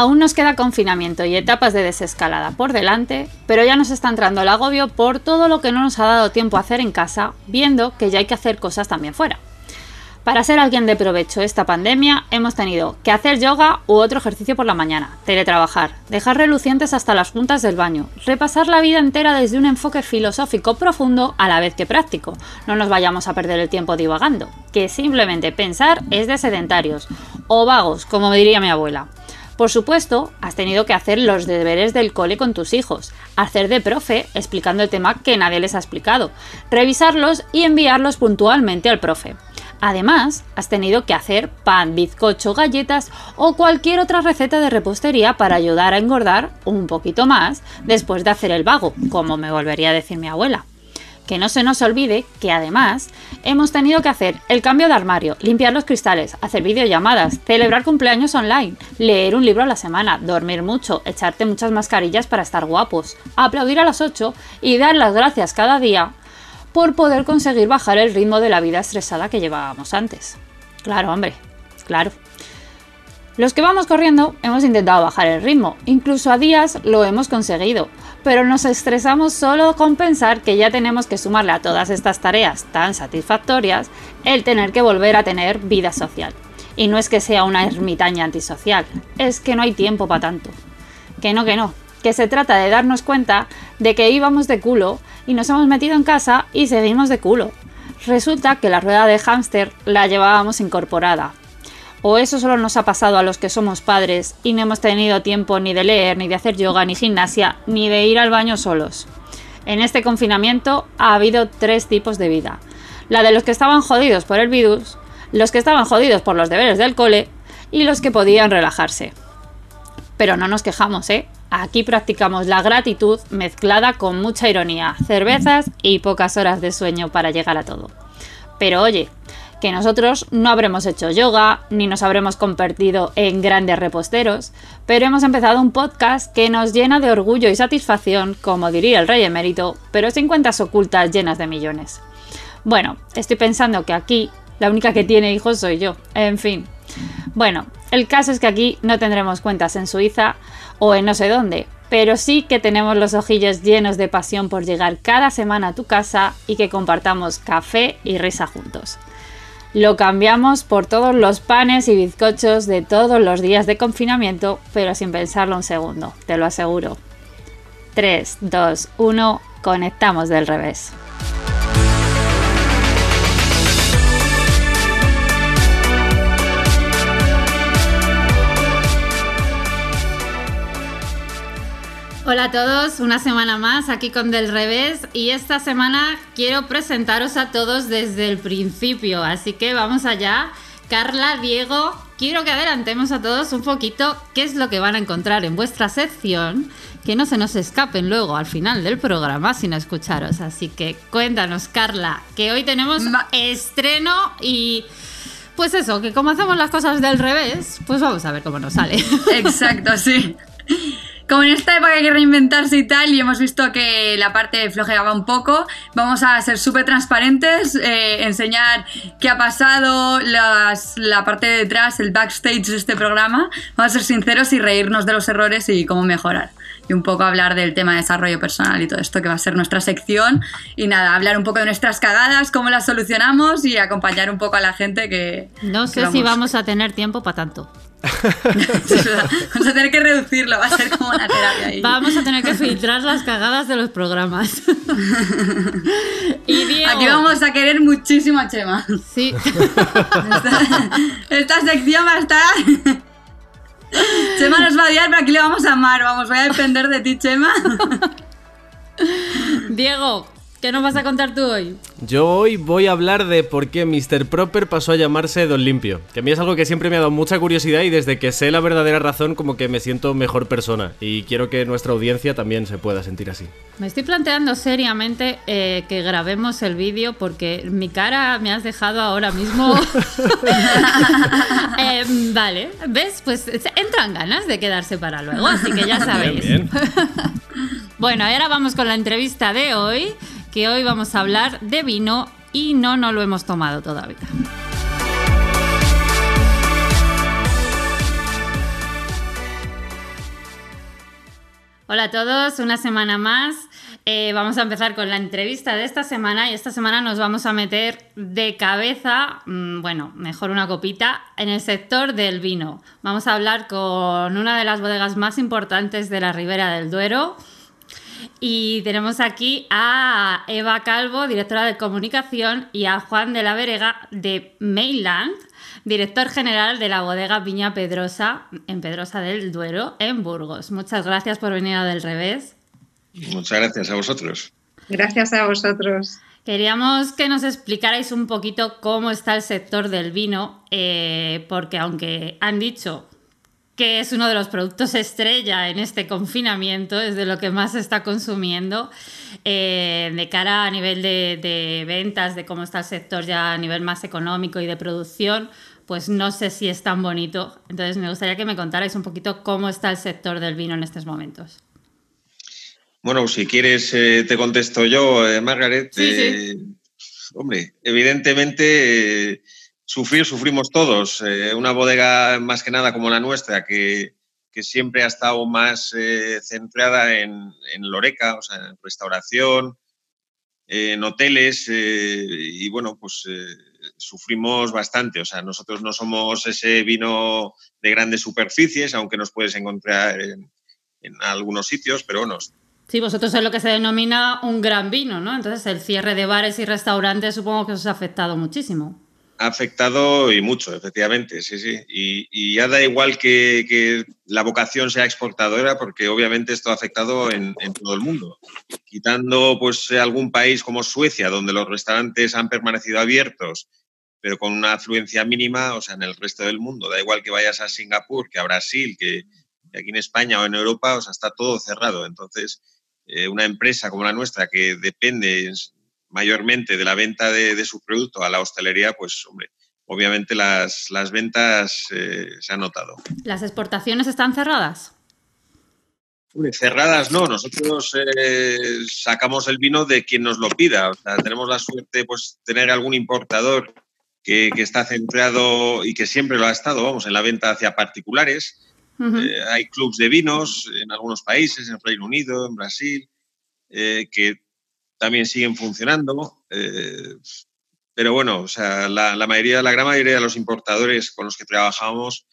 Aún nos queda confinamiento y etapas de desescalada por delante, pero ya nos está entrando el agobio por todo lo que no nos ha dado tiempo a hacer en casa, viendo que ya hay que hacer cosas también fuera. Para ser alguien de provecho esta pandemia, hemos tenido que hacer yoga u otro ejercicio por la mañana, teletrabajar, dejar relucientes hasta las juntas del baño, repasar la vida entera desde un enfoque filosófico profundo a la vez que práctico. No nos vayamos a perder el tiempo divagando, que simplemente pensar es de sedentarios o vagos, como diría mi abuela. Por supuesto, has tenido que hacer los deberes del cole con tus hijos, hacer de profe explicando el tema que nadie les ha explicado, revisarlos y enviarlos puntualmente al profe. Además, has tenido que hacer pan, bizcocho, galletas o cualquier otra receta de repostería para ayudar a engordar un poquito más después de hacer el vago, como me volvería a decir mi abuela. Que no se nos olvide que además hemos tenido que hacer el cambio de armario, limpiar los cristales, hacer videollamadas, celebrar cumpleaños online, leer un libro a la semana, dormir mucho, echarte muchas mascarillas para estar guapos, aplaudir a las 8 y dar las gracias cada día por poder conseguir bajar el ritmo de la vida estresada que llevábamos antes. Claro, hombre, claro. Los que vamos corriendo hemos intentado bajar el ritmo, incluso a días lo hemos conseguido, pero nos estresamos solo con pensar que ya tenemos que sumarle a todas estas tareas tan satisfactorias el tener que volver a tener vida social. Y no es que sea una ermitaña antisocial, es que no hay tiempo para tanto. Que no, que no, que se trata de darnos cuenta de que íbamos de culo y nos hemos metido en casa y seguimos de culo. Resulta que la rueda de hámster la llevábamos incorporada. O eso solo nos ha pasado a los que somos padres y no hemos tenido tiempo ni de leer, ni de hacer yoga, ni gimnasia, ni de ir al baño solos. En este confinamiento ha habido tres tipos de vida. La de los que estaban jodidos por el virus, los que estaban jodidos por los deberes del cole y los que podían relajarse. Pero no nos quejamos, ¿eh? Aquí practicamos la gratitud mezclada con mucha ironía, cervezas y pocas horas de sueño para llegar a todo. Pero oye, que nosotros no habremos hecho yoga ni nos habremos convertido en grandes reposteros, pero hemos empezado un podcast que nos llena de orgullo y satisfacción, como diría el rey emérito, pero sin cuentas ocultas llenas de millones. Bueno, estoy pensando que aquí la única que tiene hijos soy yo. En fin. Bueno, el caso es que aquí no tendremos cuentas en Suiza, o en no sé dónde, pero sí que tenemos los ojillos llenos de pasión por llegar cada semana a tu casa y que compartamos café y risa juntos. Lo cambiamos por todos los panes y bizcochos de todos los días de confinamiento, pero sin pensarlo un segundo, te lo aseguro. 3, 2, 1, conectamos del revés. Hola a todos, una semana más aquí con Del Revés y esta semana quiero presentaros a todos desde el principio, así que vamos allá. Carla, Diego, quiero que adelantemos a todos un poquito qué es lo que van a encontrar en vuestra sección, que no se nos escapen luego al final del programa sin escucharos. Así que cuéntanos, Carla, que hoy tenemos estreno y pues eso, que como hacemos las cosas del revés, pues vamos a ver cómo nos sale. Exacto, sí como en esta época hay que reinventarse y tal, y hemos visto que la parte flojeaba un poco, vamos a ser súper transparentes, eh, enseñar qué ha pasado, la parte de detrás, el backstage de este programa. Vamos a ser sinceros y reírnos de los errores y cómo mejorar. Y un poco hablar del tema de desarrollo personal y todo esto que va a ser nuestra sección. Y nada, hablar un poco de nuestras cagadas, cómo las solucionamos y acompañar un poco a la gente que... No sé si vamos a tener tiempo para tanto. Vamos a tener que reducirlo, va a ser como una terapia ahí. Vamos a tener que filtrar las cagadas de los programas. y Aquí vamos a querer muchísimo a Chema. Sí. Esta, sección va a estar. Chema nos va a odiar, pero aquí le vamos a amar. Vamos, voy a depender de ti, Chema. Diego, ¿Qué nos vas a contar tú hoy? Yo hoy voy a hablar de por qué Mr. Proper pasó a llamarse Don Limpio. Que a mí es algo que siempre me ha dado mucha curiosidad y desde que sé la verdadera razón como que me siento mejor persona. Y quiero que nuestra audiencia también se pueda sentir así. Me estoy planteando seriamente eh, que grabemos el vídeo porque mi cara me has dejado ahora mismo... Eh, vale, ¿ves? Pues entran ganas de quedarse para luego, así que ya sabéis. bueno, ahora vamos con la entrevista de hoy que hoy vamos a hablar de vino y no, no lo hemos tomado todavía. Hola a todos, una semana más. Eh, vamos a empezar con la entrevista de esta semana y esta semana nos vamos a meter de cabeza, mm, bueno, mejor una copita, en el sector del vino. Vamos a hablar con una de las bodegas más importantes de la Ribera del Duero. Y tenemos aquí a Eva Calvo, directora de comunicación, y a Juan de la Verega de Mainland, director general de la bodega Viña Pedrosa en Pedrosa del Duero, en Burgos. Muchas gracias por venir a Del Revés. Muchas gracias a vosotros. Gracias a vosotros. Queríamos que nos explicarais un poquito cómo está el sector del vino, eh, porque aunque han dicho que es uno de los productos estrella en este confinamiento, es de lo que más se está consumiendo, eh, de cara a nivel de ventas, de cómo está el sector ya a nivel más económico y de producción, pues no sé si es tan bonito. Entonces me gustaría que me contarais un poquito cómo está el sector del vino en estos momentos. Bueno, si quieres eh, te contesto yo, eh, Margaret. Eh, hombre, evidentemente sufrir, sufrimos todos. una bodega más que nada como la nuestra, que, siempre ha estado más centrada en, en Loreca, o sea, en restauración, en hoteles, y bueno, pues sufrimos bastante. O sea, nosotros no somos ese vino de grandes superficies, aunque nos puedes encontrar en, algunos sitios, pero bueno. Sí, vosotros es lo que se denomina un gran vino, ¿no? Entonces el cierre de bares y restaurantes supongo que os ha afectado muchísimo. Ha afectado y mucho, efectivamente, sí, sí. Y, ya da igual que, la vocación sea exportadora, porque obviamente esto ha afectado en, en, todo el mundo. Quitando pues algún país como Suecia, donde los restaurantes han permanecido abiertos pero con una afluencia mínima, o sea, en el resto del mundo. Da igual que vayas a Singapur, que a Brasil, que aquí en España o en Europa, o sea, está todo cerrado. Entonces, eh, una empresa como la nuestra, que depende mayormente de la venta de, su producto a la hostelería, pues, hombre, obviamente las, las ventas eh, se han notado. ¿Las exportaciones están cerradas? cerradas no, nosotros eh, sacamos el vino de quien nos lo pida. O sea, tenemos la suerte pues tener algún importador que, está centrado y que siempre lo ha estado, vamos, en la venta hacia particulares. Eh, hay clubs de vinos en algunos países, en Reino Unido, en Brasil, eh, que también siguen funcionando. Eh, pero bueno, o sea, la, mayoría, la gran mayoría de los importadores con los que trabajamos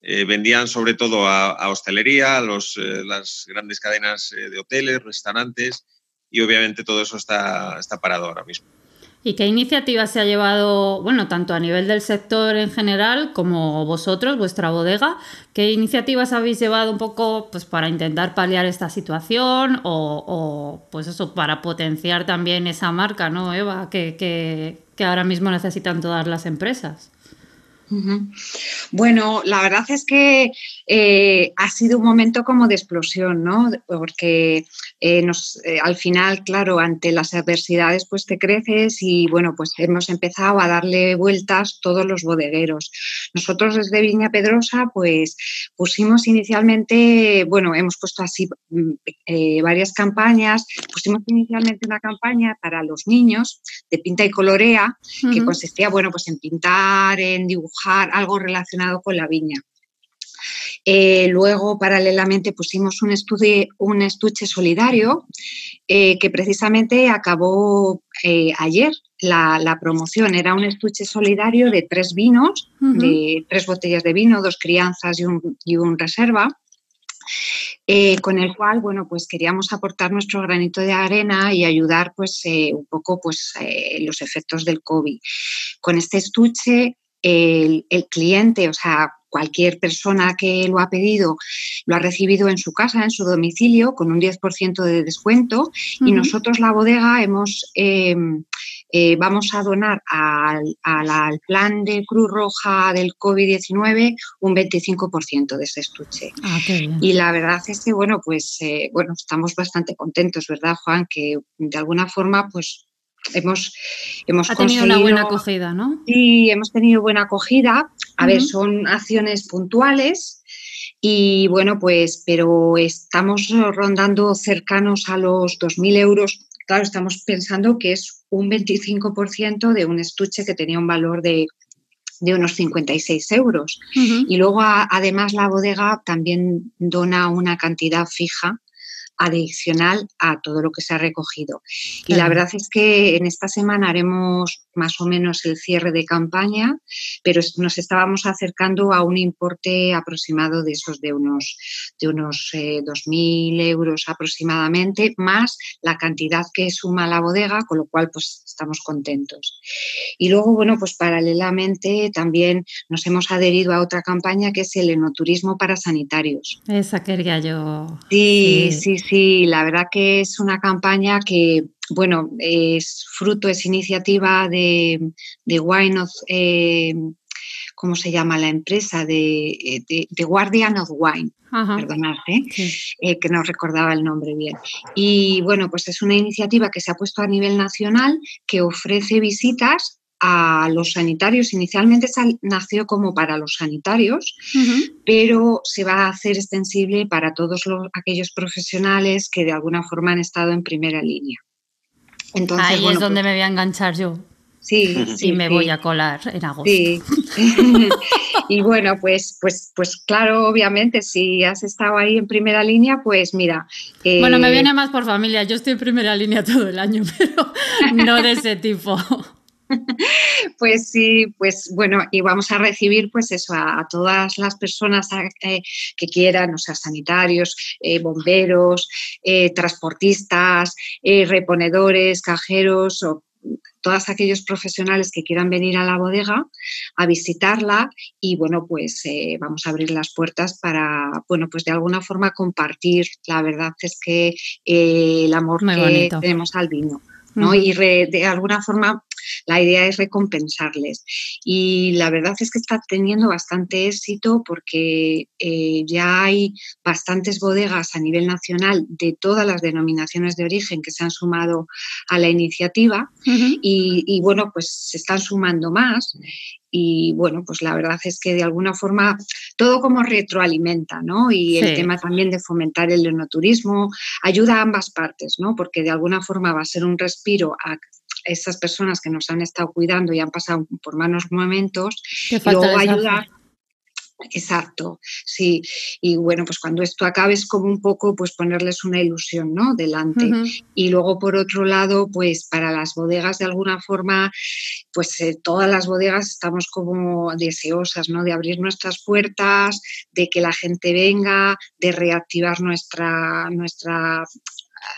vendían sobre todo a, hostelería, a los, las grandes cadenas de hoteles, restaurantes, y obviamente todo eso está, está parado ahora mismo. ¿Y qué iniciativas se ha llevado, bueno, tanto a nivel del sector en general como vosotros, vuestra bodega? ¿Qué iniciativas habéis llevado un poco pues, para intentar paliar esta situación o, pues eso, para potenciar también esa marca, ¿no, Eva? Que, que ahora mismo necesitan todas las empresas. Bueno, la verdad es que eh, ha sido un momento como de explosión, ¿no? Porque eh, nos, eh, al final, claro, ante las adversidades, pues te creces y bueno, pues hemos empezado a darle vueltas todos los bodegueros. Nosotros desde Viña Pedrosa, pues pusimos inicialmente, bueno, hemos puesto así mm, varias campañas. Pusimos inicialmente una campaña para los niños de pinta y colorea, que consistía, bueno, pues en pintar, en dibujar algo relacionado con la viña. Eh, luego, paralelamente, pusimos un, un estuche solidario eh, que precisamente acabó eh, ayer. La, promoción era un estuche solidario de tres vinos, de tres botellas de vino, dos crianzas y un, y un reserva. con el cual, bueno, pues queríamos aportar nuestro granito de arena y ayudar, pues, un poco, pues, los efectos del COVID. Con este estuche el, cliente, o sea, cualquier persona que lo ha pedido lo ha recibido en su casa, en su domicilio, con un 10% de descuento y nosotros la bodega hemos... Em, eh, vamos a donar al, plan de Cruz Roja del COVID-19 un 25% de ese estuche. Ah, y la verdad es que, bueno, pues eh, bueno, estamos bastante contentos, ¿verdad, Juan? Que de alguna forma, pues hemos, hemos ha tenido una buena acogida, ¿no? Sí, hemos tenido buena acogida. A ver, son acciones puntuales y bueno, pues, pero estamos rondando cercanos a los 2.000 euros. Claro, estamos pensando que es un 25% de un estuche que tenía un valor de, unos 56 euros. Y luego, además, la bodega también dona una cantidad fija adicional a todo lo que se ha recogido. Y la verdad es que en esta semana haremos más o menos el cierre de campaña, pero nos estábamos acercando a un importe aproximado de esos de unos, de unos 2.000 eh, euros aproximadamente, más la cantidad que suma la bodega, con lo cual pues estamos contentos. Y luego, bueno, pues paralelamente también nos hemos adherido a otra campaña que es el enoturismo para sanitarios. Esa quería yo. sí, sí, sí la verdad que es una campaña que bueno, es fruto, es iniciativa de, Wine of, eh, ¿cómo se llama la empresa? De, Guardian of Wine, perdonad, ¿eh? ¿eh? que no recordaba el nombre bien. Y bueno, pues es una iniciativa que se ha puesto a nivel nacional que ofrece visitas a los sanitarios. Inicialmente nació como para los sanitarios, pero se va a hacer extensible para todos los, aquellos profesionales que de alguna forma han estado en primera línea. Entonces, Ahí es donde pues me voy a enganchar yo. Sí, sí. Y me voy a colar en agosto. Sí. y bueno, pues, pues, pues claro, obviamente, si has estado ahí en primera línea, pues mira. bueno, me eh, viene más por familia. Yo estoy en primera línea todo el año, pero no de ese tipo. Pues sí, pues bueno, y vamos a recibir pues eso a, todas las personas eh, que quieran, o sea, sanitarios, eh, bomberos, eh, transportistas, reponedores, cajeros o todos aquellos profesionales que quieran venir a la bodega a visitarla y bueno pues vamos a abrir las puertas para bueno pues de alguna forma compartir. La verdad es que el amor que tenemos al vino ¿no? y de alguna forma la idea es recompensarles. Y la verdad es que está teniendo bastante éxito porque eh, ya hay bastantes bodegas a nivel nacional de todas las denominaciones de origen que se han sumado a la iniciativa y, y, bueno, pues se están sumando más y bueno, pues la verdad es que de alguna forma todo como retroalimenta, ¿no? Y el tema también de fomentar el enoturismo ayuda a ambas partes, ¿no? Porque de alguna forma va a ser un respiro a esas personas que nos han estado cuidando y han pasado por malos momentos, y luego ayudar. Exacto, sí. Y bueno, pues cuando esto acabe es como un poco pues ponerles una ilusión, ¿no? Delante. Y luego por otro lado, pues para las bodegas de alguna forma, pues eh, todas las bodegas estamos como deseosas, ¿no? De abrir nuestras puertas, de que la gente venga, de reactivar nuestra, nuestra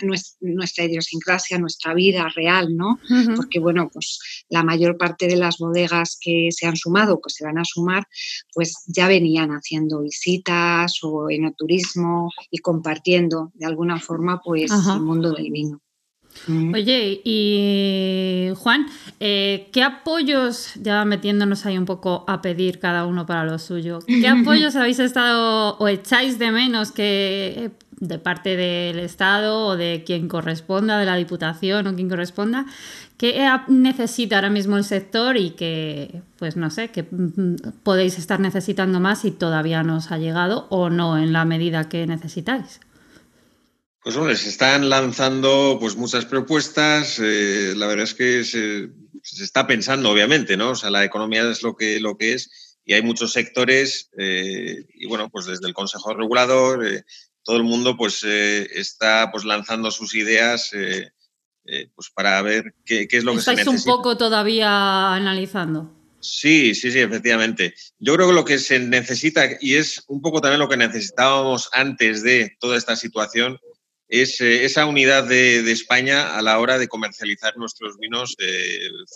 nuestra, idiosincrasia, nuestra vida real, ¿no? Porque, bueno, pues la mayor parte de las bodegas que se han sumado, que se van a sumar, pues ya venían haciendo visitas o enoturismo y compartiendo de alguna forma, pues, el mundo del vino. Oye, y Juan, eh, ¿qué apoyos, ya metiéndonos ahí un poco a pedir cada uno para lo suyo, qué apoyos habéis estado o echáis de menos que de parte del Estado o de quien corresponda, de la Diputación o quien corresponda, ¿qué necesita ahora mismo el sector y que, pues no sé, que podéis estar necesitando más y todavía no os ha llegado o no en la medida que necesitáis? Pues hombre, se están lanzando pues muchas propuestas. Eh, la verdad es que se, está pensando, obviamente, ¿no? O sea, la economía es lo que, lo que es y hay muchos sectores eh, y bueno, pues desde el Consejo Regulador, eh, todo el mundo pues eh, está pues lanzando sus ideas eh, eh, pues para ver qué, es lo que se necesita. ¿Estáis un poco todavía analizando? Sí, sí, sí, efectivamente. Yo creo que lo que se necesita, y es un poco también lo que necesitábamos antes de toda esta situación, es esa unidad de, España a la hora de comercializar nuestros vinos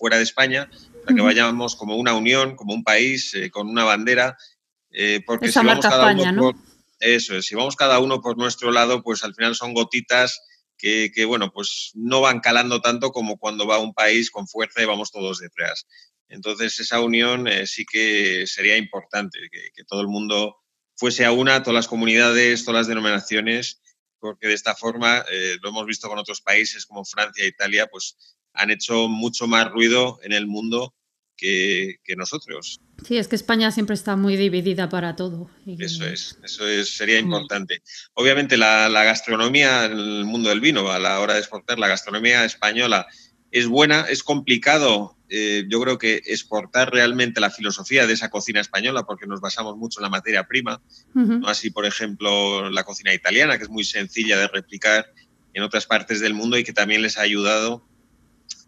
fuera de España, para que vayamos como una unión, como un país, con una bandera. porque esa marca España, ¿no? Eso es, si vamos cada uno por nuestro lado, pues al final son gotitas que, bueno, pues no van calando tanto como cuando va un país con fuerza y vamos todos detrás. Entonces esa unión eh, sí que sería importante, que, todo el mundo fuese a una, todas las comunidades, todas las denominaciones, porque de esta forma, eh, lo hemos visto con otros países como Francia e Italia, pues han hecho mucho más ruido en el mundo que, nosotros. Sí, es que España siempre está muy dividida para todo. Eso es, eso es, sería importante. Obviamente la, gastronomía en el mundo del vino, a la hora de exportar, la gastronomía española es buena, es complicado eh, yo creo que exportar realmente la filosofía de esa cocina española, porque nos basamos mucho en la materia prima, no así, por ejemplo, la cocina italiana, que es muy sencilla de replicar en otras partes del mundo y que también les ha ayudado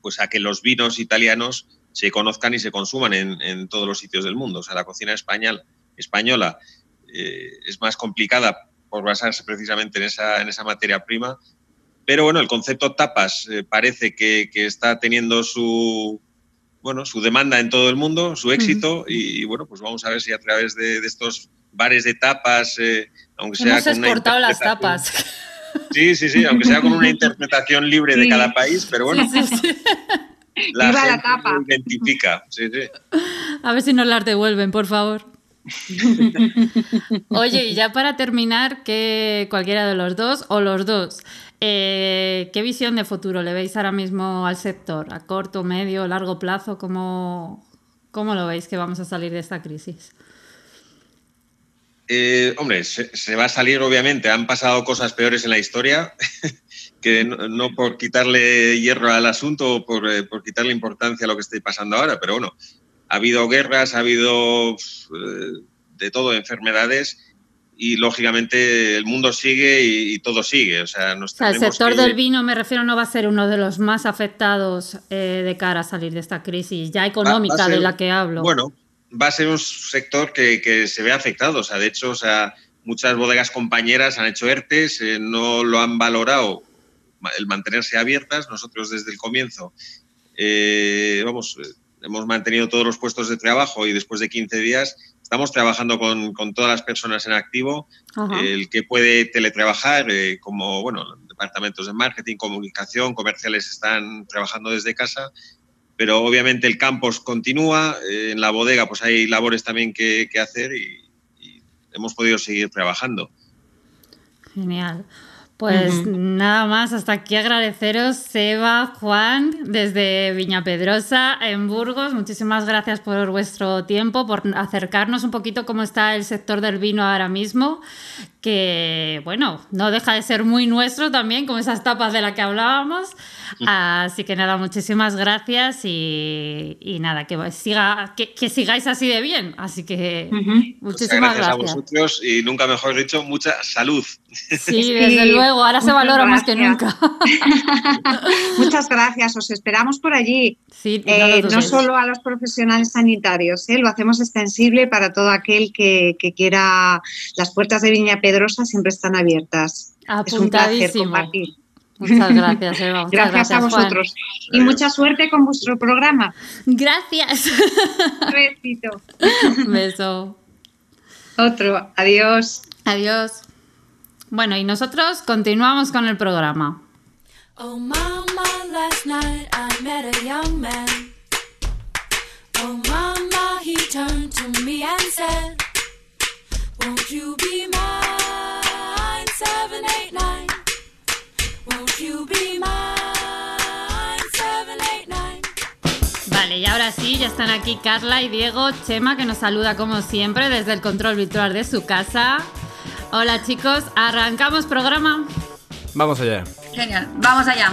pues, a que los vinos italianos se conozcan y se consuman en, todos los sitios del mundo. O sea, la cocina española, española eh, es más complicada por basarse precisamente en esa, en esa materia prima, pero bueno, el concepto tapas eh, parece que, está teniendo su, bueno, su demanda en todo el mundo, su éxito, y, bueno, pues vamos a ver si a través de, estos bares de tapas, eh, aunque sea Hemos exportado las tapas. Sí, sí, sí, aunque sea con una interpretación libre de cada país, pero bueno. La, la tapa. identifica. A ver si nos las devuelven, por favor. Oye, y ya para terminar, que cualquiera de los dos o los dos, eh, ¿Qué visión de futuro le veis ahora mismo al sector? ¿A corto, medio, largo plazo? ¿Cómo, cómo lo veis que vamos a salir de esta crisis? Eh, hombre, se, va a salir obviamente. Han pasado cosas peores en la historia, que no, por quitarle hierro al asunto o por, eh, por, quitarle importancia a lo que esté pasando ahora, pero bueno, ha habido guerras, ha habido de todo, enfermedades y lógicamente el mundo sigue y, todo sigue. O sea, el sector del vino, me refiero, no va a ser uno de los más afectados eh, de cara a salir de esta crisis ya económica de la que hablo. Bueno, va a ser un sector que, se ve afectado. O sea, de hecho, o sea, muchas bodegas compañeras han hecho ERTES, eh, no lo han valorado el mantenerse abiertas. Nosotros desde el comienzo, eh, vamos, hemos mantenido todos los puestos de trabajo y después de 15 días Estamos trabajando con, con todas las personas en activo, el que puede teletrabajar, eh, como bueno, departamentos de marketing, comunicación, comerciales están trabajando desde casa, pero obviamente el campus continúa, eh, en la bodega pues hay labores también que, que hacer y, y hemos podido seguir trabajando. Genial. Pues nada más, hasta aquí agradeceros, Seba, Juan, desde Viña Pedrosa, en Burgos. Muchísimas gracias por vuestro tiempo, por acercarnos un poquito cómo está el sector del vino ahora mismo, que, bueno, no deja de ser muy nuestro también, como esas tapas de las que hablábamos. Así que nada, muchísimas gracias y, nada, que, siga, que, sigáis así de bien. Así que muchísimas gracias, gracias. a vosotros y nunca mejor dicho, mucha salud. Sí, desde luego, ahora se valora más que nunca. Muchas gracias, os esperamos por allí. Sí, eh, no solo a los profesionales sanitarios, ¿eh? lo hacemos extensible para todo aquel que, quiera. Las puertas de Viña Pedrosa siempre están abiertas. Es un placer compartir. Muchas gracias, Eva. gracias, a vosotros. Y mucha suerte con vuestro programa. Gracias. Un besito. Un beso. Otro. Adiós. Adiós. Bueno, y nosotros continuamos con el programa. Oh mama, last night I met a young man. Y ahora sí, ya están aquí Carla y Diego Chema, que nos saluda como siempre desde el control virtual de su casa. Hola chicos, ¿arrancamos programa? Vamos allá. Genial, vamos allá.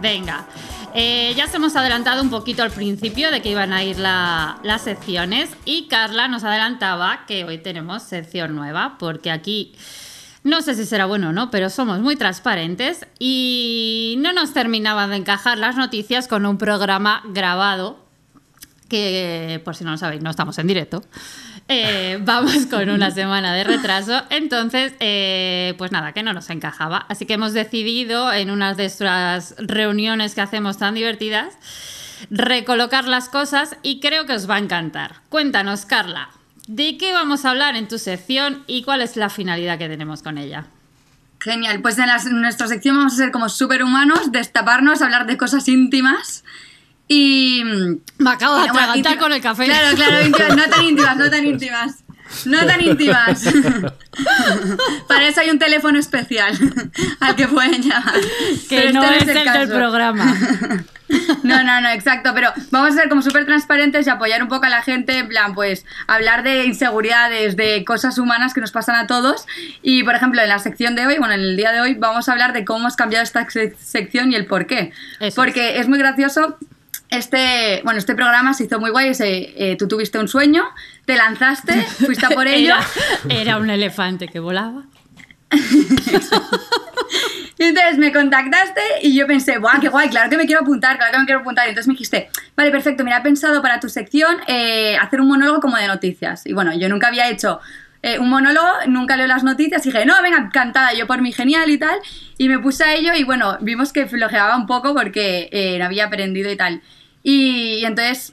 Venga. Eh, ya se hemos adelantado un poquito al principio de que iban a ir las secciones y Carla nos adelantaba que hoy tenemos sección nueva porque aquí no sé si será bueno o no, pero somos muy transparentes y no nos terminaban de encajar las noticias con un programa grabado que por si no lo sabéis no estamos en directo. Eh, vamos con una semana de retraso, entonces, eh, pues nada, que no nos encajaba. Así que hemos decidido en una de nuestras reuniones que hacemos tan divertidas, recolocar las cosas y creo que os va a encantar. Cuéntanos, Carla, ¿de qué vamos a hablar en tu sección y cuál es la finalidad que tenemos con ella? Genial, pues en, en nuestra sección vamos a ser como superhumanos, destaparnos, hablar de cosas íntimas y. Me acabo de atragantar con el café. Claro, claro, no tan íntimas, no tan íntimas. No tan íntimas. Para eso hay un teléfono especial al que pueden llamar. Que no, es, el, del programa. No, no, no, exacto, pero vamos a ser como súper transparentes y apoyar un poco a la gente, en plan, pues, hablar de inseguridades, de cosas humanas que nos pasan a todos. Y, por ejemplo, en la sección de hoy, bueno, en el día de hoy, vamos a hablar de cómo hemos cambiado esta sección y el por qué. Porque es muy gracioso este, bueno, este programa se hizo muy guay. ese, eh, tú tuviste un sueño, te lanzaste, fuiste a por ello. Era, era un elefante que volaba. Y entonces me contactaste y yo pensé, ¡buah, qué guay! Claro que me quiero apuntar, claro que me quiero apuntar. Y entonces me dijiste, vale, perfecto, mira, he pensado para tu sección eh, hacer un monólogo como de noticias. Y bueno, yo nunca había hecho eh, un monólogo, nunca leo las noticias y dije, no, venga, encantada, yo por mi genial y tal. Y me puse a ello y bueno, vimos que flojeaba un poco porque eh, no había aprendido y tal. Y, y entonces,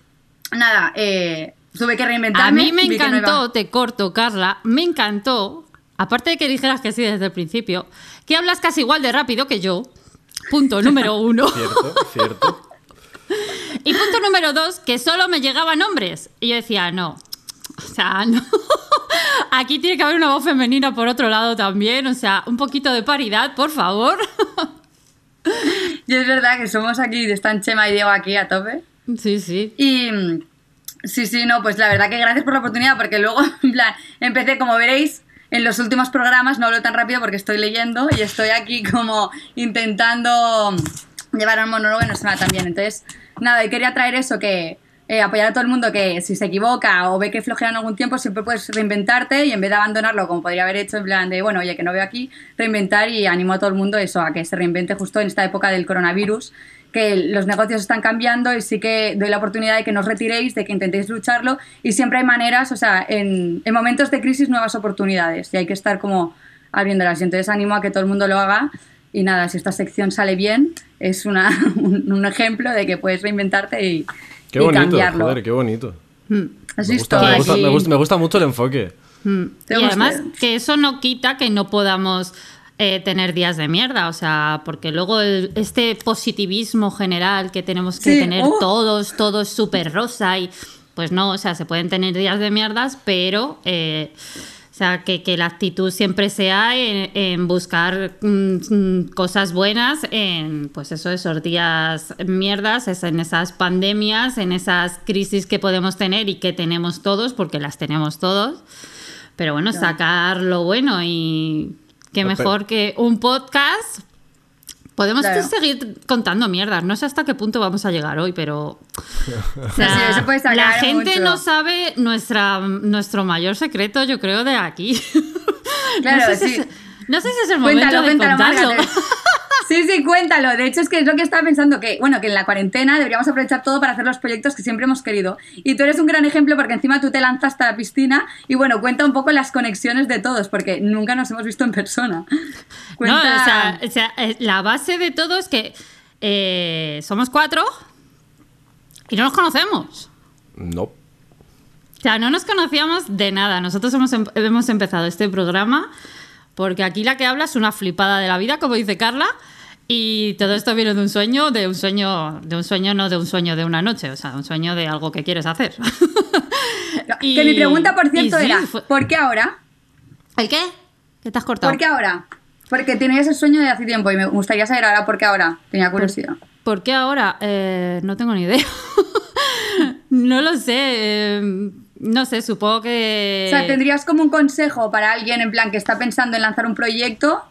nada, eh, tuve que A reinventarme. mí me no encantó, te corto, Carla, me encantó, aparte de que dijeras que sí desde el principio, que hablas casi igual de rápido que yo. Punto número uno. Cierto, cierto. Y punto número dos, que solo me llegaban hombres. Y yo decía, no. O sea, no. Aquí tiene que haber una voz femenina por otro lado también. O sea, un poquito de paridad, por favor. Y es verdad que somos aquí, están Chema y Diego aquí a tope. Sí, sí. Y sí, sí, no, pues la verdad que gracias por la oportunidad, porque luego, en plan, empecé, como veréis, en los últimos programas, no hablo tan rápido porque estoy leyendo y estoy aquí como intentando llevar un monólogo y no se me va tan bien. Entonces, nada, y quería traer eso, que eh, apoyar a todo el mundo que si se equivoca o ve que flojea en algún tiempo, siempre puedes reinventarte y en vez de abandonarlo como podría haber hecho en plan de, bueno, oye, que no veo aquí, reinventar y animo a todo el mundo eso, a que se reinvente justo en esta época del coronavirus, que los negocios están cambiando y sí que doy la oportunidad de que no os retiréis, de que intentéis lucharlo y siempre hay maneras, o sea, en, en momentos de crisis nuevas oportunidades y hay que estar como abriéndolas. Y entonces animo a que todo el mundo lo haga y nada, si esta sección sale bien, es una, un, un ejemplo de que puedes reinventarte y, Qué y bonito, cambiarlo. joder, qué bonito. Mm. ¿Has Me gusta, me, gusta, Aquí- me gusta- me gusta mucho el enfoque. Mm. ¿Te Y además que eso no quita que no podamos eh, tener días de mierda, o sea, porque luego el- este positivismo general que tenemos que Sí, tener ¡oh! todos, todo es súper rosa y pues no, o sea, se pueden tener días de mierdas, pero... eh, sea, que, que la actitud siempre sea en, en buscar mm, mm, cosas buenas en, pues eso, esos días mierdas, es en esas pandemias, en esas crisis que podemos tener y que tenemos todos, porque las tenemos todos. Pero bueno, sacar lo bueno y qué mejor que un podcast. Podemos Claro. seguir contando mierdas. No sé hasta qué punto vamos a llegar hoy, pero. o sea, sí, se puede sacar la gente mucho. no sabe nuestra, nuestro mayor secreto, yo creo, de aquí. Claro, no, sé si sí. es, no sé si es el momento Cuéntalo, de cuéntalo, contarlo. Sí, sí, cuéntalo. De hecho, es que es lo que estaba pensando que, bueno, que en la cuarentena deberíamos aprovechar todo para hacer los proyectos que siempre hemos querido. Y tú eres un gran ejemplo porque encima tú te lanzaste a la piscina y, bueno, cuenta un poco las conexiones de todos porque nunca nos hemos visto en persona. No, Cuenta... o sea, o sea, eh, la base de todo es que eh, somos cuatro y no nos conocemos. No. O sea, no nos conocíamos de nada. Nosotros hemos, em- hemos empezado este programa porque aquí la que habla es una flipada de la vida, como dice Carla, y todo esto viene de un sueño, de un sueño, de un sueño, no de un sueño de una noche, o sea, un sueño de algo que quieres hacer. Y- que mi pregunta, por cierto, sí, era, fue- ¿por qué ahora? ¿El qué? ¿Qué te has cortado? ¿Por qué ahora? Porque tenías el sueño de hace tiempo y me gustaría saber ahora por qué ahora. Tenía curiosidad. ¿Por qué ahora? Eh, no tengo ni idea. no lo sé. eh, no sé, supongo que. O sea, ¿tendrías como un consejo para alguien en plan que está pensando en lanzar un proyecto?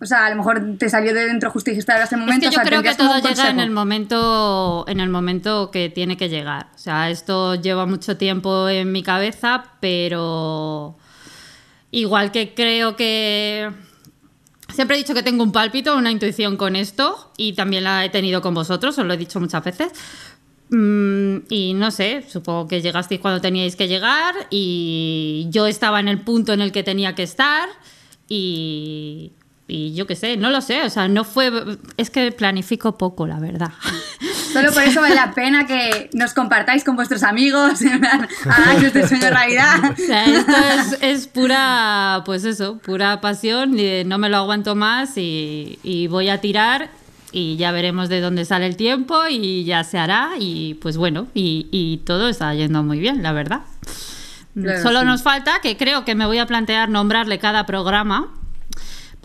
O sea, a lo mejor te salió de dentro justo y dijiste ahora es el Es momento. que o yo sea, creo que todo llega en el momento en el momento que tiene que llegar. O sea, esto lleva mucho tiempo en mi cabeza, pero igual que creo que siempre he dicho que tengo un pálpito, una intuición con esto y también la he tenido con vosotros, os lo he dicho muchas veces. Mm, y no sé, supongo que llegasteis cuando teníais que llegar y yo estaba en el punto en el que tenía que estar y, y yo qué sé, no lo sé, o sea, no fue, es que planifico poco, la verdad. Solo por eso vale la pena que nos compartáis con vuestros amigos, hagáis este sueño realidad. O sea, esto es, es pura, pues eso, pura pasión, y no me lo aguanto más y, y voy a tirar y ya veremos de dónde sale el tiempo y ya se hará y pues bueno, y, y todo está yendo muy bien, la verdad. Claro, Solo sí. nos falta, que creo que me voy a plantear nombrarle cada programa.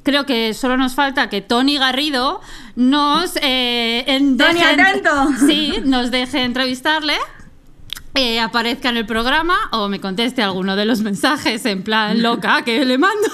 Creo que solo nos falta que Tony Garrido nos eh, en- Tony, deje- atento. Sí, nos deje entrevistarle. eh, aparezca en el programa o me conteste alguno de los mensajes en plan loca que le mando.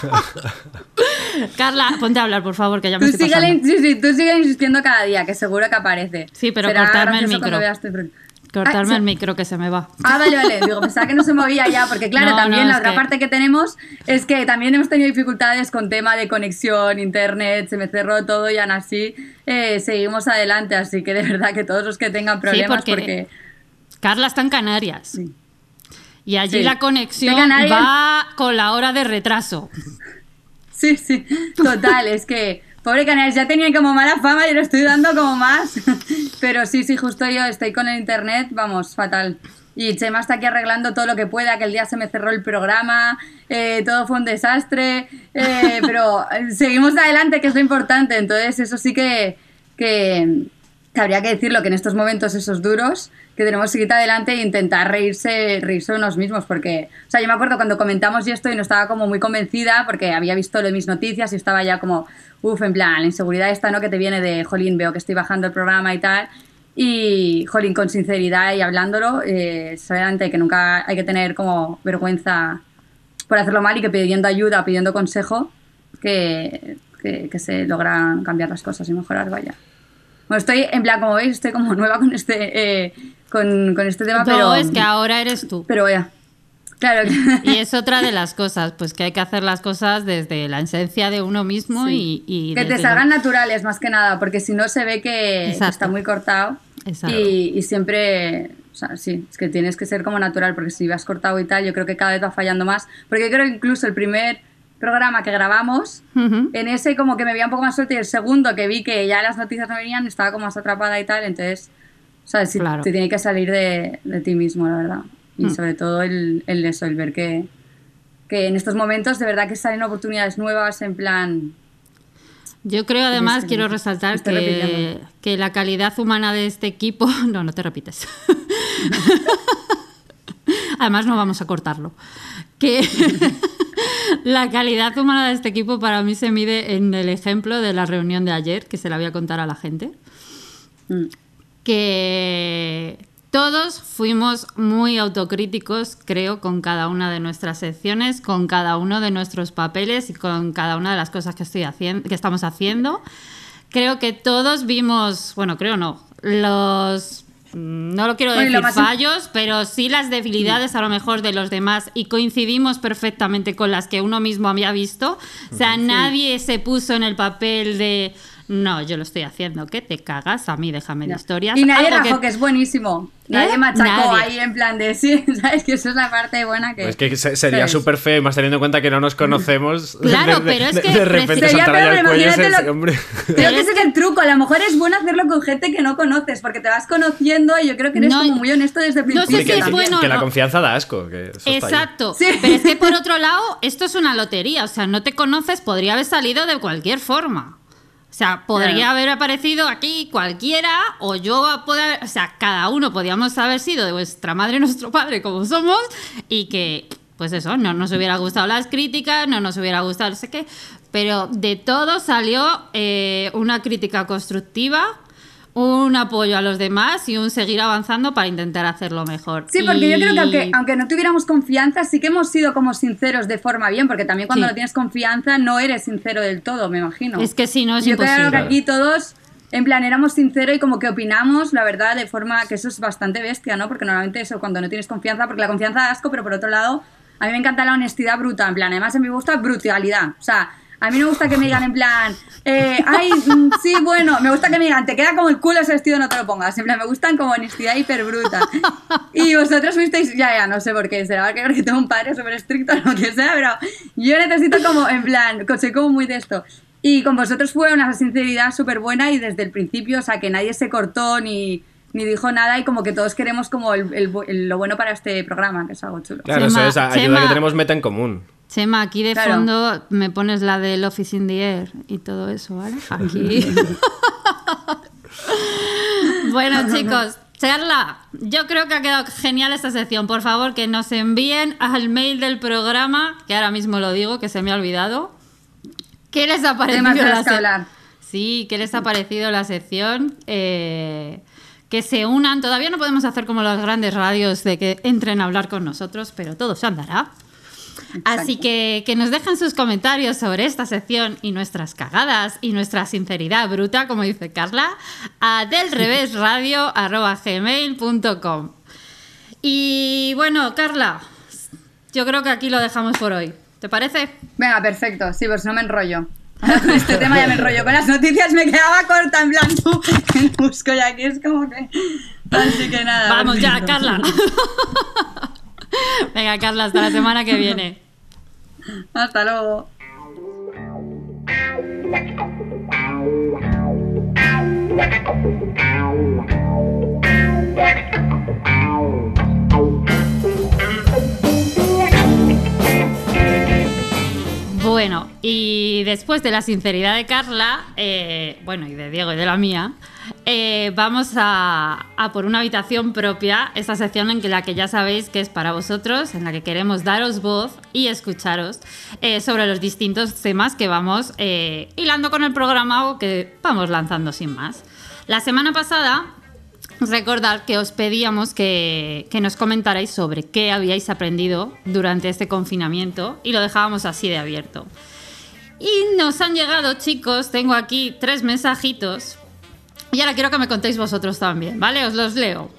Carla, ponte a hablar, por favor, que ya me Tú estoy sigue, pasando. sí, sí, tú sigue insistiendo cada día, que seguro que aparece. Sí, pero Será cortarme el micro. veas este pro- Cortarme Ah, el micro que se me va. Ah, vale, vale. Digo, pensaba que no se movía ya, porque claro, No, también no, la otra que- parte que tenemos es que también hemos tenido dificultades con tema de conexión, internet, se me cerró todo y aún así eh, seguimos adelante. Así que de verdad que todos los que tengan problemas, porque- porque... Carla está en Canarias. Sí. Y allí la conexión va con la hora de retraso. Sí, sí, total, es que pobre Canarias ya tenía como mala fama y lo estoy dando como más. Pero sí, sí, justo yo estoy con el internet, vamos, fatal. Y Chema está aquí arreglando todo lo que pueda, que el día se me cerró el programa, eh, todo fue un desastre, eh, pero eh, seguimos adelante, que es lo importante. Entonces, eso sí que, que, que habría que decirlo, que en estos momentos esos duros, que tenemos que seguir adelante e intentar reírse, reírse unos mismos, porque, o sea, yo me acuerdo cuando comentamos esto y no estaba como muy convencida, porque había visto lo de mis noticias y estaba ya como, uff, en plan, la inseguridad esta, ¿no? Que te viene de, jolín, veo que estoy bajando el programa y tal, y, jolín, con sinceridad y hablándolo, eh, que nunca hay que tener como vergüenza por hacerlo mal y que pidiendo ayuda, pidiendo consejo, que, que, que se logran cambiar las cosas y mejorar, vaya. Bueno, estoy, en plan, como veis, estoy como nueva con este, eh, con, con este tema, No, pero... es que ahora eres tú. Pero vaya. Claro. Y es otra de las cosas, pues que hay que hacer las cosas desde la esencia de uno mismo Sí. y, y que te salgan lo- naturales más que nada, porque si no se ve que, está muy cortado. Exacto. Y, y siempre, o sea, sí, es que tienes que ser como natural, porque si vas cortado y tal, yo creo que cada vez va fallando más. Porque creo que incluso el primer programa que grabamos, Ujú. en ese como que me veía un poco más suerte y el segundo que vi que ya las noticias no venían, estaba como más atrapada y tal, entonces, o sea, sí, Claro. te tiene que salir de, de ti mismo, la verdad. Y Mm. sobre todo el, el eso, el ver que, que en estos momentos de verdad que salen oportunidades nuevas en plan... Yo creo además, que quiero resaltar que, que la calidad humana de este equipo... No, no te repites. además no vamos a cortarlo. Que la calidad humana de este equipo para mí se mide en el ejemplo de la reunión de ayer, que se la voy a contar a la gente. mm, que todos fuimos muy autocríticos, creo, con cada una de nuestras secciones, con cada uno de nuestros papeles y con cada una de las cosas que, estoy haciendo, que estamos haciendo. Creo que todos vimos, bueno, creo no, los... mm, No lo quiero decir fallos, pero sí las debilidades a lo mejor de los demás y coincidimos perfectamente con las que uno mismo había visto. O sea, nadie se puso en el papel de no, yo lo estoy haciendo, que te cagas, a mí déjame de ya. historias. Y nadie rajó, que... es buenísimo. Nadie ¿Eh? machacó Nadie. ahí en plan de sí, ¿sabes? Que eso es la parte buena que... Es que se- sería súper feo, y más teniendo en cuenta que no nos conocemos. Claro, de, de- pero es de- que de repente Sería peor, imagínate lo- hombre. Creo Pero que es- ese es el truco. A lo mejor es bueno hacerlo con gente que no conoces, porque te vas conociendo y yo creo que eres No, como muy honesto desde el no sé principio. si que, es bueno que la no. confianza da asco. Que. Exacto. Sí. Pero es que por otro lado, esto es una lotería. O sea, no te conoces, podría haber salido de cualquier forma. O sea, podría Claro. haber aparecido aquí cualquiera, o yo poder, o sea, cada uno podíamos haber sido de vuestra madre nuestro padre como somos, y que, pues eso, no nos hubiera gustado las críticas, no nos hubiera gustado no sé qué, pero de todo salió eh, una crítica constructiva, un apoyo a los demás y un seguir avanzando para intentar hacerlo mejor. Sí, porque yo creo que aunque, no tuviéramos confianza, sí que hemos sido como sinceros de forma bien, porque también cuando Sí. no tienes confianza no eres sincero del todo, me imagino. Es que si no es yo imposible. creo que aquí todos, en plan, éramos sinceros y como que opinamos, la verdad, de forma que eso es bastante bestia, ¿no? Porque normalmente eso, cuando no tienes confianza, porque la confianza da asco, pero por otro lado, a mí me encanta la honestidad bruta, en plan, además a mí me gusta brutalidad, o sea, a mí no me gusta que me digan en plan, eh, ay, mm, sí, bueno, me gusta que me digan, te queda como el culo ese vestido, no te lo pongas, en plan, me gustan como honestidad hiper bruta. Y vosotros fuisteis, ya, ya, no sé por qué, será que creo que tengo un padre súper estricto o lo que sea, pero yo necesito como, en plan, soy como muy de esto. Y con vosotros fue una sinceridad súper buena y desde el principio, o sea, que nadie se cortó ni, ni dijo nada y como que todos queremos como el, el el- lo bueno para este programa, que es algo chulo. Claro, Chema, eso es ayuda Chema. que tenemos meta en común. Chema, aquí de Claro. fondo me pones la del Office in the Air y todo eso, ¿vale? Aquí. bueno, chicos, charla. Yo creo que ha quedado genial esta sección. Por favor, que nos envíen al mail del programa, que ahora mismo lo digo, que se me ha olvidado. ¿Qué les ha parecido la cosas que sec- hablar. Sí, ¿qué les ha parecido la sección? Eh, que se unan. Todavía no podemos hacer como las grandes radios de que entren a hablar con nosotros, pero todo se andará. Así que que nos dejen sus comentarios sobre esta sección y nuestras cagadas y nuestra sinceridad bruta, como dice Carla, a delrevésradio.gmail.com Y bueno, Carla, yo creo que aquí lo dejamos por hoy. ¿Te parece? Venga, perfecto. Sí, pues no me enrollo. Ahora con este tema ya me enrollo. Con las noticias me quedaba corta, en que busco y aquí es como que... Así que nada. Vamos ya. Carla. Venga, Carla, hasta la semana que viene. Hasta luego. Bueno, y después de la sinceridad de Carla, eh, bueno, y de Diego y de la mía, eh, vamos a, por una habitación propia, esta sección en la que ya sabéis que es para vosotros, en la que queremos daros voz y escucharos eh, sobre los distintos temas que vamos eh, hilando con el programa o que vamos lanzando sin más. La semana pasada Recordad que os pedíamos que nos comentarais sobre qué habíais aprendido durante este confinamiento y lo dejábamos así de abierto. Y nos han llegado, chicos, tengo aquí tres mensajitos y ahora quiero que me contéis vosotros también, ¿vale? Os los leo.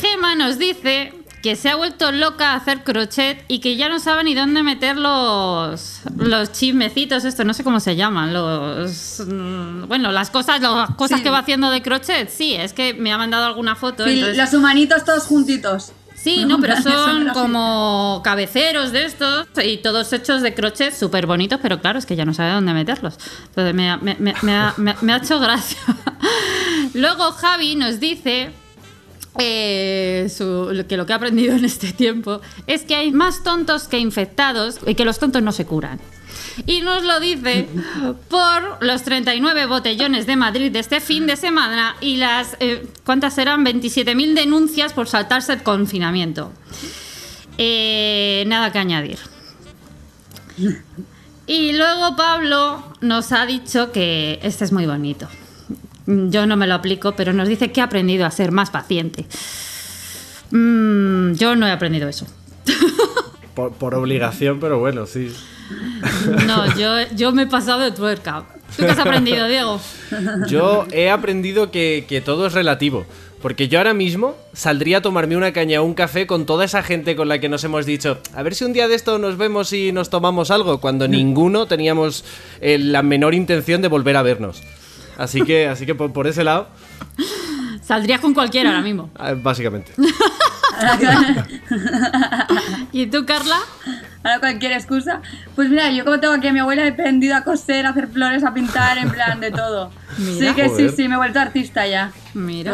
Gema nos dice que se ha vuelto loca a hacer crochet y que ya no sabe ni dónde meter los, los chismecitos, esto no sé cómo se llaman, los... mm, Bueno, las cosas, las cosas Sí. que va haciendo de crochet, sí, es que me ha mandado alguna foto. Sí, entonces- los humanitos todos juntitos. Sí, no, pero son como cabeceros de estos y todos hechos de crochet súper bonitos, pero claro, es que ya no sabe dónde meterlos. Entonces me, ha- me- me- me ha, me- me ha hecho gracia. Luego Javi nos dice eh, su- que lo que ha aprendido en este tiempo es que hay más tontos que infectados y que los tontos no se curan. Y nos lo dice por los 39 botellones de Madrid de este fin de semana y las, eh, ¿cuántas eran? 27.000 denuncias por saltarse el confinamiento. Eh, nada que añadir. Y luego Pablo nos ha dicho que este es muy bonito. Yo no me lo aplico, pero nos dice que ha aprendido a ser más paciente. Mm, yo no he aprendido eso. Por, por obligación, pero bueno, sí. No, yo, yo me he pasado de tuerca. ¿Tú qué has aprendido, Diego? Yo he aprendido que, que todo es relativo. Porque yo ahora mismo saldría a tomarme una caña o un café con toda esa gente con la que nos hemos dicho, a ver si un día de esto nos vemos y nos tomamos algo, cuando ninguno teníamos eh, la menor intención de volver a vernos. Así que, así que por, por ese lado, Saldrías con cualquiera ahora mismo. ah, básicamente. ¿Y tú, Carla? Ahora cualquier excusa. Pues mira, yo como tengo aquí a mi abuela he aprendido a coser, a hacer flores, a pintar, en plan de todo. Mira. sí que Joder. sí, sí, me he vuelto artista ya. Mira.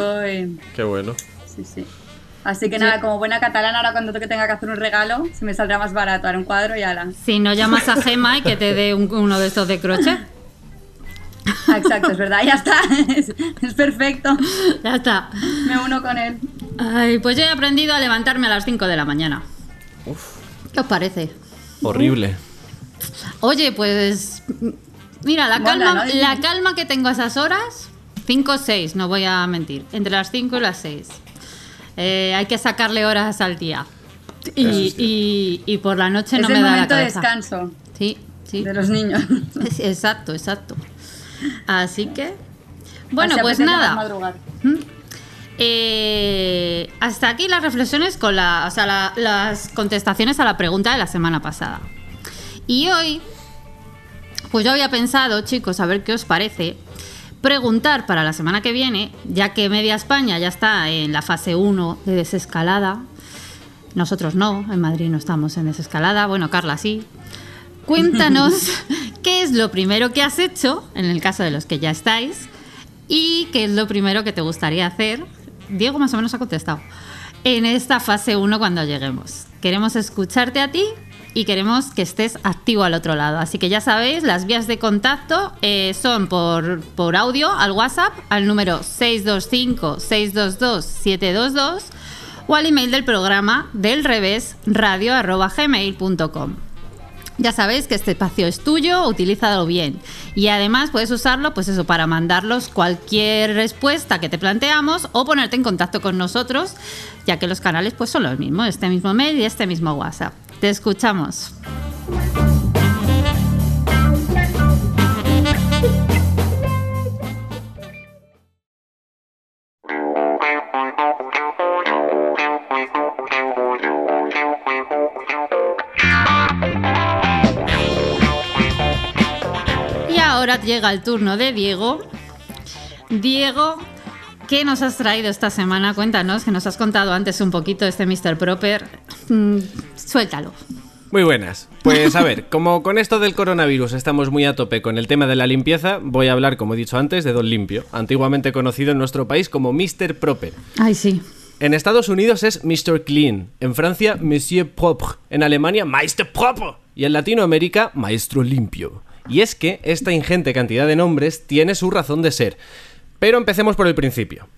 Qué bueno. Sí, sí. Así que nada, como buena catalana, ahora cuando que tenga que hacer un regalo, se me saldrá más barato, haré un cuadro y ala. Si no llamas a Gema y que te dé un- uno de estos de crochet. Ah, Exacto, es verdad, ya está. Es, es perfecto. Ya está. Me uno con él. Ay, pues yo he aprendido a levantarme a las 5 de la mañana. ¿Qué os parece? Horrible. Oye, pues mira, la Mola, calma, ¿no? la calma que tengo a esas horas, 5 o 6, no voy a mentir, entre las 5 y las 6. hay que sacarle horas al día. Y, y- y por la noche es no me da la momento de descanso Sí, sí. de los niños. Es- Exacto, exacto. Así que, bueno, Así pues nada. Eh, hasta aquí las reflexiones con la, o sea, la- las contestaciones a la pregunta de la semana pasada. Y hoy, pues yo había pensado, chicos, a ver qué os parece, preguntar para la semana que viene, ya que media España ya está en la fase 1 de desescalada. Nosotros no, en Madrid no estamos en desescalada. Bueno, Carla sí. Cuéntanos qué es lo primero que has hecho, en el caso de los que ya estáis, y qué es lo primero que te gustaría hacer. Diego más o menos ha contestado. En esta fase 1 cuando lleguemos. Queremos escucharte a ti y queremos que estés activo al otro lado. Así que ya sabéis, las vías de contacto eh, son por, por audio al WhatsApp al número 625-622-722 o al email del programa del revés radio. Ya sabéis que este espacio es tuyo, utilízalo bien. Y además puedes usarlo, pues eso, para mandarlos cualquier respuesta que te planteamos o ponerte en contacto con nosotros, ya que los canales pues son los mismos, este mismo mail y este mismo WhatsApp. Te escuchamos. Ahora llega el turno de Diego. Diego, ¿qué nos has traído esta semana? Cuéntanos, que nos has contado antes un poquito este Mr. Proper. Mm, suéltalo. Muy buenas. Pues a ver, como con esto del coronavirus estamos muy a tope con el tema de la limpieza, voy a hablar, como he dicho antes, de Don Limpio, antiguamente conocido en nuestro país como Mr. Proper. Ay, sí. En Estados Unidos es Mr. Clean, en Francia Monsieur Propre, en Alemania Meister Propre y en Latinoamérica Maestro Limpio. Y es que esta ingente cantidad de nombres tiene su razón de ser. Pero empecemos por el principio.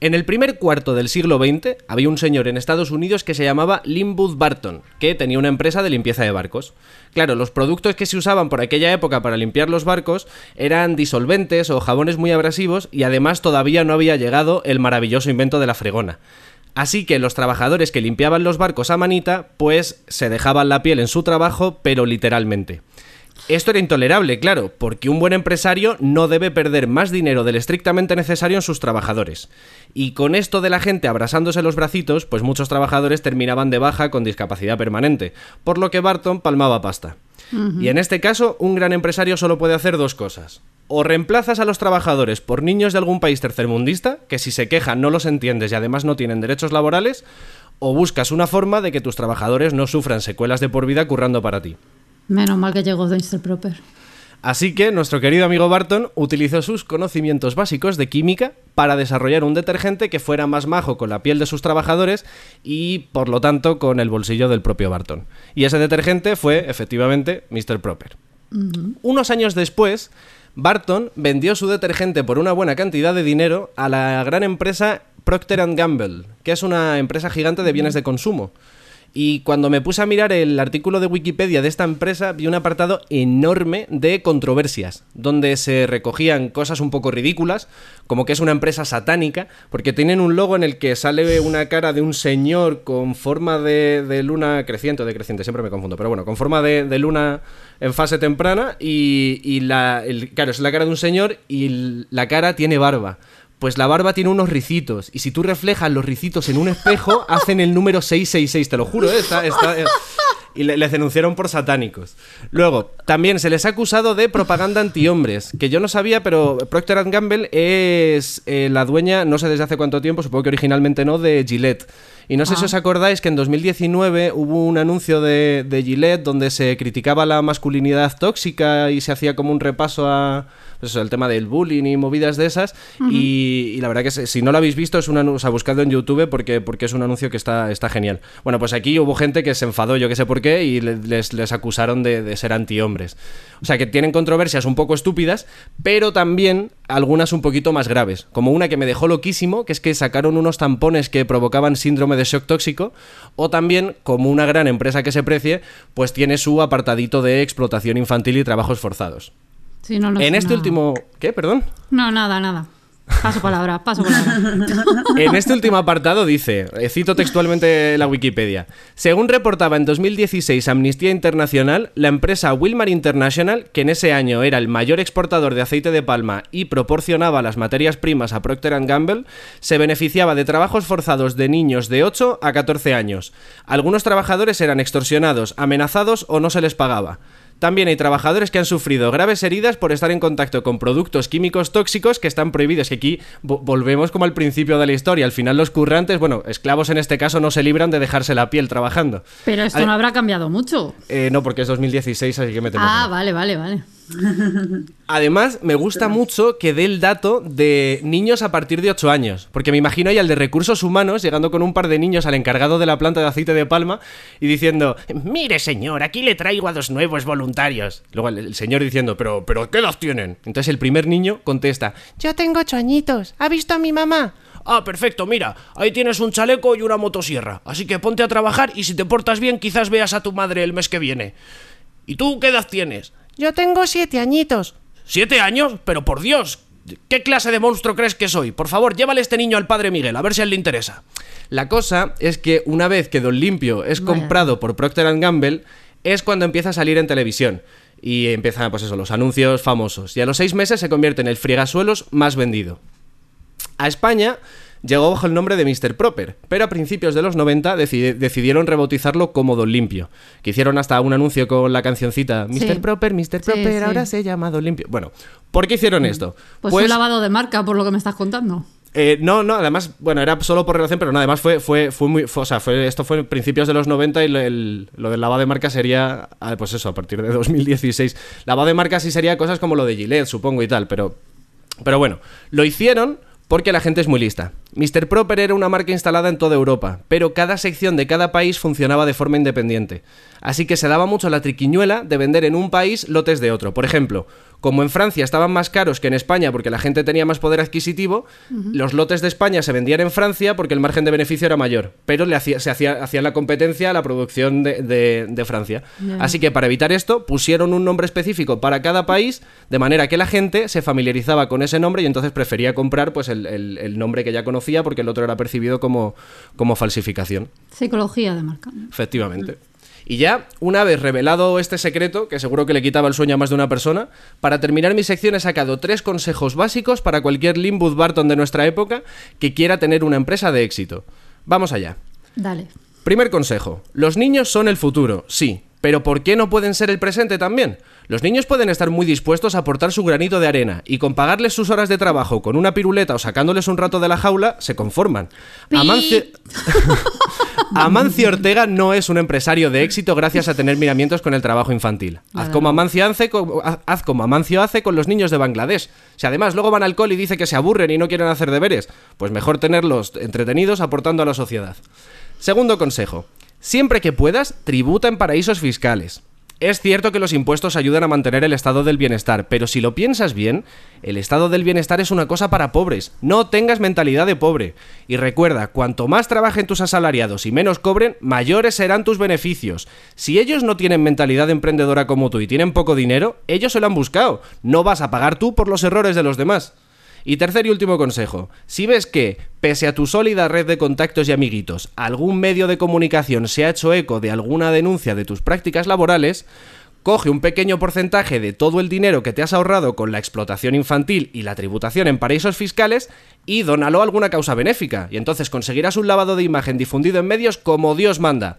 En el primer cuarto del siglo XX había un señor en Estados Unidos que se llamaba Linwood Barton, que tenía una empresa de limpieza de barcos. Claro, los productos que se usaban por aquella época para limpiar los barcos eran disolventes o jabones muy abrasivos y además todavía no había llegado el maravilloso invento de la fregona. Así que los trabajadores que limpiaban los barcos a manita, pues se dejaban la piel en su trabajo, pero literalmente. Esto era intolerable, claro, porque un buen empresario no debe perder más dinero del estrictamente necesario en sus trabajadores. Y con esto de la gente abrasándose los bracitos, pues muchos trabajadores terminaban de baja con discapacidad permanente, por lo que Barton palmaba pasta. Y en este caso, un gran empresario solo puede hacer dos cosas. O reemplazas a los trabajadores por niños de algún país tercermundista, que si se quejan no los entiendes y además no tienen derechos laborales, o buscas una forma de que tus trabajadores no sufran secuelas de por vida currando para ti. Menos mal que llegó Mr. Proper. Así que nuestro querido amigo Barton utilizó sus conocimientos básicos de química para desarrollar un detergente que fuera más majo con la piel de sus trabajadores y, por lo tanto, con el bolsillo del propio Barton. Y ese detergente fue, efectivamente, Mr. Proper. Unos años después, Barton vendió su detergente por una buena cantidad de dinero a la gran empresa Procter Gamble, que es una empresa gigante de bienes de consumo. Y cuando me puse a mirar el artículo de Wikipedia de esta empresa, vi un apartado enorme de controversias, donde se recogían cosas un poco ridículas, como que es una empresa satánica, porque tienen un logo en el que sale una cara de un señor con forma de, de luna creciente o decreciente, siempre me confundo, pero bueno, con forma de, luna en fase temprana y, y la, claro, es la cara de un señor y la cara tiene barba. Pues la barba tiene unos ricitos. Y si tú reflejas los ricitos en un espejo, hacen el número 666, te lo juro, ¿eh? Está- está- eh. Y le- les denunciaron por satánicos. Luego, también se les ha acusado de propaganda antihombres, que yo no sabía, pero Procter Gamble es eh, la dueña, no sé desde hace cuánto tiempo, supongo que originalmente no, de Gillette. Y no sé si os acordáis que en 2019 hubo un anuncio de, de Gillette donde se criticaba la masculinidad tóxica y se hacía como un repaso a pues eso, el tema del bullying y movidas de esas. y, y la verdad que si no lo habéis visto, es un anuncio, o sea, buscadlo en YouTube porque, porque es un anuncio que está, está genial. Bueno, pues aquí hubo gente que se enfadó, yo que sé por qué, y le- les, les acusaron de, de ser antihombres. O sea, que tienen controversias un poco estúpidas, pero también algunas un poquito más graves. Como una que me dejó loquísimo, que es que sacaron unos tampones que provocaban síndrome de shock tóxico, o también, como una gran empresa que se precie, pues tiene su apartadito de explotación infantil y trabajos forzados. Sí, no, en este último... ¿Qué? Perdón. No, nada, nada. Paso palabra, paso palabra. En este último apartado dice, eh, cito textualmente la Wikipedia, según reportaba en 2016 Amnistía Internacional, la empresa Wilmar International, que en ese año era el mayor exportador de aceite de palma y proporcionaba las materias primas a Procter Gamble, se beneficiaba de trabajos forzados de niños de 8 a 14 años. Algunos trabajadores eran extorsionados, amenazados o no se les pagaba. También hay trabajadores que han sufrido graves heridas por estar en contacto con productos químicos tóxicos que están prohibidos. Que aquí vo- volvemos como al principio de la historia. Al final los currantes, bueno, esclavos en este caso no se libran de dejarse la piel trabajando. Pero esto no habrá cambiado mucho. Eh, no, porque es 2016, así que me temo que Ah, no. vale, vale, vale. Además, me gusta mucho que dé el dato de niños a partir de 8 años. Porque me imagino ahí al de recursos humanos llegando con un par de niños al encargado de la planta de aceite de palma y diciendo: Mire, señor, aquí le traigo a dos nuevos voluntarios. Luego el, señor diciendo: ¿Pero, pero qué edad tienen? Entonces el primer niño contesta: Yo tengo 8 añitos. ¿Ha visto a mi mamá? Ah, perfecto, mira, ahí tienes un chaleco y una motosierra. Así que ponte a trabajar y si te portas bien, quizás veas a tu madre el mes que viene. ¿Y tú qué edad tienes? Yo tengo siete añitos. ¿Siete años? Pero por Dios, ¿Qué clase de monstruo crees que soy? Por favor, llévale este niño al padre Miguel, a ver si a él le interesa. La cosa es que una vez que Don Limpio es Vaya. comprado por Procter Gamble, es cuando empieza a salir en televisión. Y empiezan, pues eso, los anuncios famosos. Y a los seis meses se convierte en el friegasuelos más vendido. A España llegó bajo el nombre de Mr. Proper, pero a principios de los 90 decidi- decidieron rebautizarlo como Don Limpio, que hicieron hasta un anuncio con la cancioncita Mr. Sí. Proper, Mr. Proper, sí. ahora se llama Don Limpio. Bueno, ¿por qué hicieron esto? Pues, un lavado de marca, por lo que me estás contando. Eh, no, no, además, bueno, era solo por relación, pero no, además fue, fue, fue muy, fue- o sea, fue, esto fue en principios de los 90 y lo, el- lo del lavado de marca sería, ah, pues eso, a partir de 2016. Lavado de marca sí sería cosas como lo de Gillette, supongo, y tal, pero, pero bueno, lo hicieron porque la gente es muy lista. Mr. Proper era una marca instalada en toda Europa, pero cada sección de cada país funcionaba de forma independiente. Así que se daba mucho la triquiñuela de vender en un país lotes de otro. Por ejemplo, como en Francia estaban más caros que en España porque la gente tenía más poder adquisitivo, los lotes de España se vendían en Francia porque el margen de beneficio era mayor, pero le hacía, se hacía, hacían la competencia a la producción de, de- de Francia. Así que para evitar esto pusieron un nombre específico para cada país, de manera que la gente se familiarizaba con ese nombre y entonces prefería comprar pues, el, el- el nombre que ya conocía porque el otro era percibido como, como falsificación. Psicología de marca. Efectivamente. Y ya, una vez revelado este secreto, que seguro que le quitaba el sueño a más de una persona, para terminar mi sección he sacado tres consejos básicos para cualquier Limbud Barton de nuestra época que quiera tener una empresa de éxito. Vamos allá. Dale. Primer consejo. Los niños son el futuro, sí. Pero ¿por qué no pueden ser el presente también? Los niños pueden estar muy dispuestos a aportar su granito de arena y con pagarles sus horas de trabajo con una piruleta o sacándoles un rato de la jaula, se conforman. Amancio... Amancio Ortega no es un empresario de éxito gracias a tener miramientos con el trabajo infantil. Haz como Amancio hace con, haz- haz como Amancio hace con los niños de Bangladesh. Si además luego van al cole y dice que se aburren y no quieren hacer deberes, pues mejor tenerlos entretenidos aportando a la sociedad. Segundo consejo. Siempre que puedas, tributa en paraísos fiscales. Es cierto que los impuestos ayudan a mantener el estado del bienestar, pero si lo piensas bien, el estado del bienestar es una cosa para pobres. No tengas mentalidad de pobre. Y recuerda, cuanto más trabajen tus asalariados y menos cobren, mayores serán tus beneficios. Si ellos no tienen mentalidad emprendedora como tú y tienen poco dinero, ellos se lo han buscado. No vas a pagar tú por los errores de los demás. Y tercer y último consejo, si ves que, pese a tu sólida red de contactos y amiguitos, algún medio de comunicación se ha hecho eco de alguna denuncia de tus prácticas laborales, coge un pequeño porcentaje de todo el dinero que te has ahorrado con la explotación infantil y la tributación en paraísos fiscales y dónalo a alguna causa benéfica, y entonces conseguirás un lavado de imagen difundido en medios como Dios manda.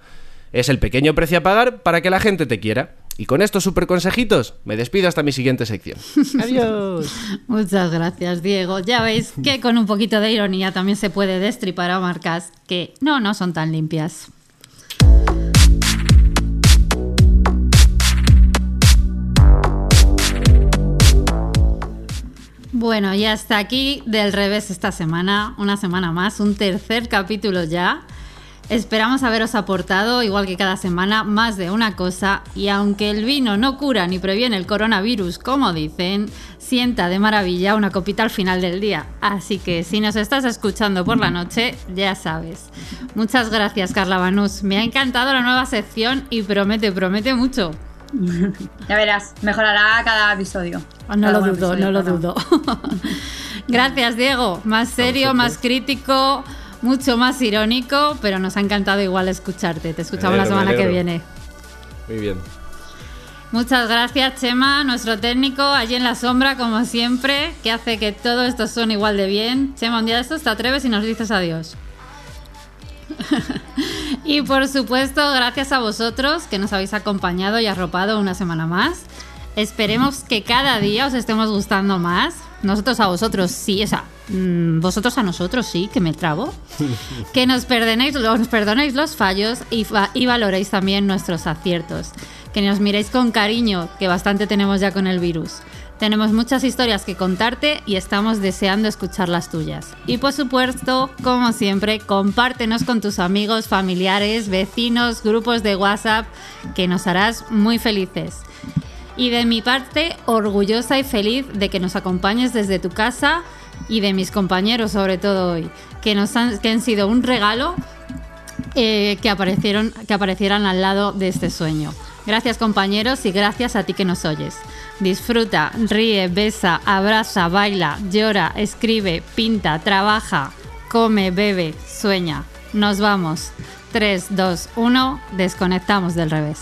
Es el pequeño precio a pagar para que la gente te quiera. Y con estos super consejitos, me despido hasta mi siguiente sección. Adiós. Muchas gracias, Diego. Ya veis que con un poquito de ironía también se puede destripar a marcas que no, no son tan limpias. Bueno, y hasta aquí del revés esta semana, una semana más, un tercer capítulo ya. Esperamos haberos aportado, igual que cada semana, más de una cosa y aunque el vino no cura ni previene el coronavirus, como dicen, sienta de maravilla una copita al final del día. Así que si nos estás escuchando por la noche, ya sabes. Muchas gracias, Carla Banús. Me ha encantado la nueva sección y promete, promete mucho. Ya verás, mejorará cada episodio. Oh, No Cada lo dudo, episodio, no lo claro. dudo. Gracias, Diego. Más serio, más crítico, mucho más irónico, pero nos ha encantado igual escucharte. Te escuchamos la semana que viene. Muy bien. Muchas gracias, Chema, nuestro técnico, allí en la sombra, como siempre, que hace que todo esto suene igual de bien. Chema, un día de estos te atreves y nos dices adiós. y por supuesto, gracias a vosotros que nos habéis acompañado y arropado una semana más. Esperemos que cada día os estemos gustando más. Nosotros a vosotros sí, o sea, mm, vosotros a nosotros sí, que me trabo. que nos perdonéis, nos perdonéis los fallos y, y valoréis también nuestros aciertos. Que nos miréis con cariño, que bastante tenemos ya con el virus. Tenemos muchas historias que contarte y estamos deseando escuchar las tuyas. Y por supuesto, como siempre, compártenos con tus amigos, familiares, vecinos, grupos de WhatsApp, que nos harás muy felices. Y de mi parte, orgullosa y feliz de que nos acompañes desde tu casa y de mis compañeros sobre todo hoy, que nos han, que han sido un regalo eh, que, aparecieron, que aparecieran al lado de este sueño. Gracias compañeros y gracias a ti que nos oyes. Disfruta, ríe, besa, abraza, baila, llora, escribe, pinta, trabaja, come, bebe, sueña. Nos vamos. 3, 2, 1, desconectamos del revés.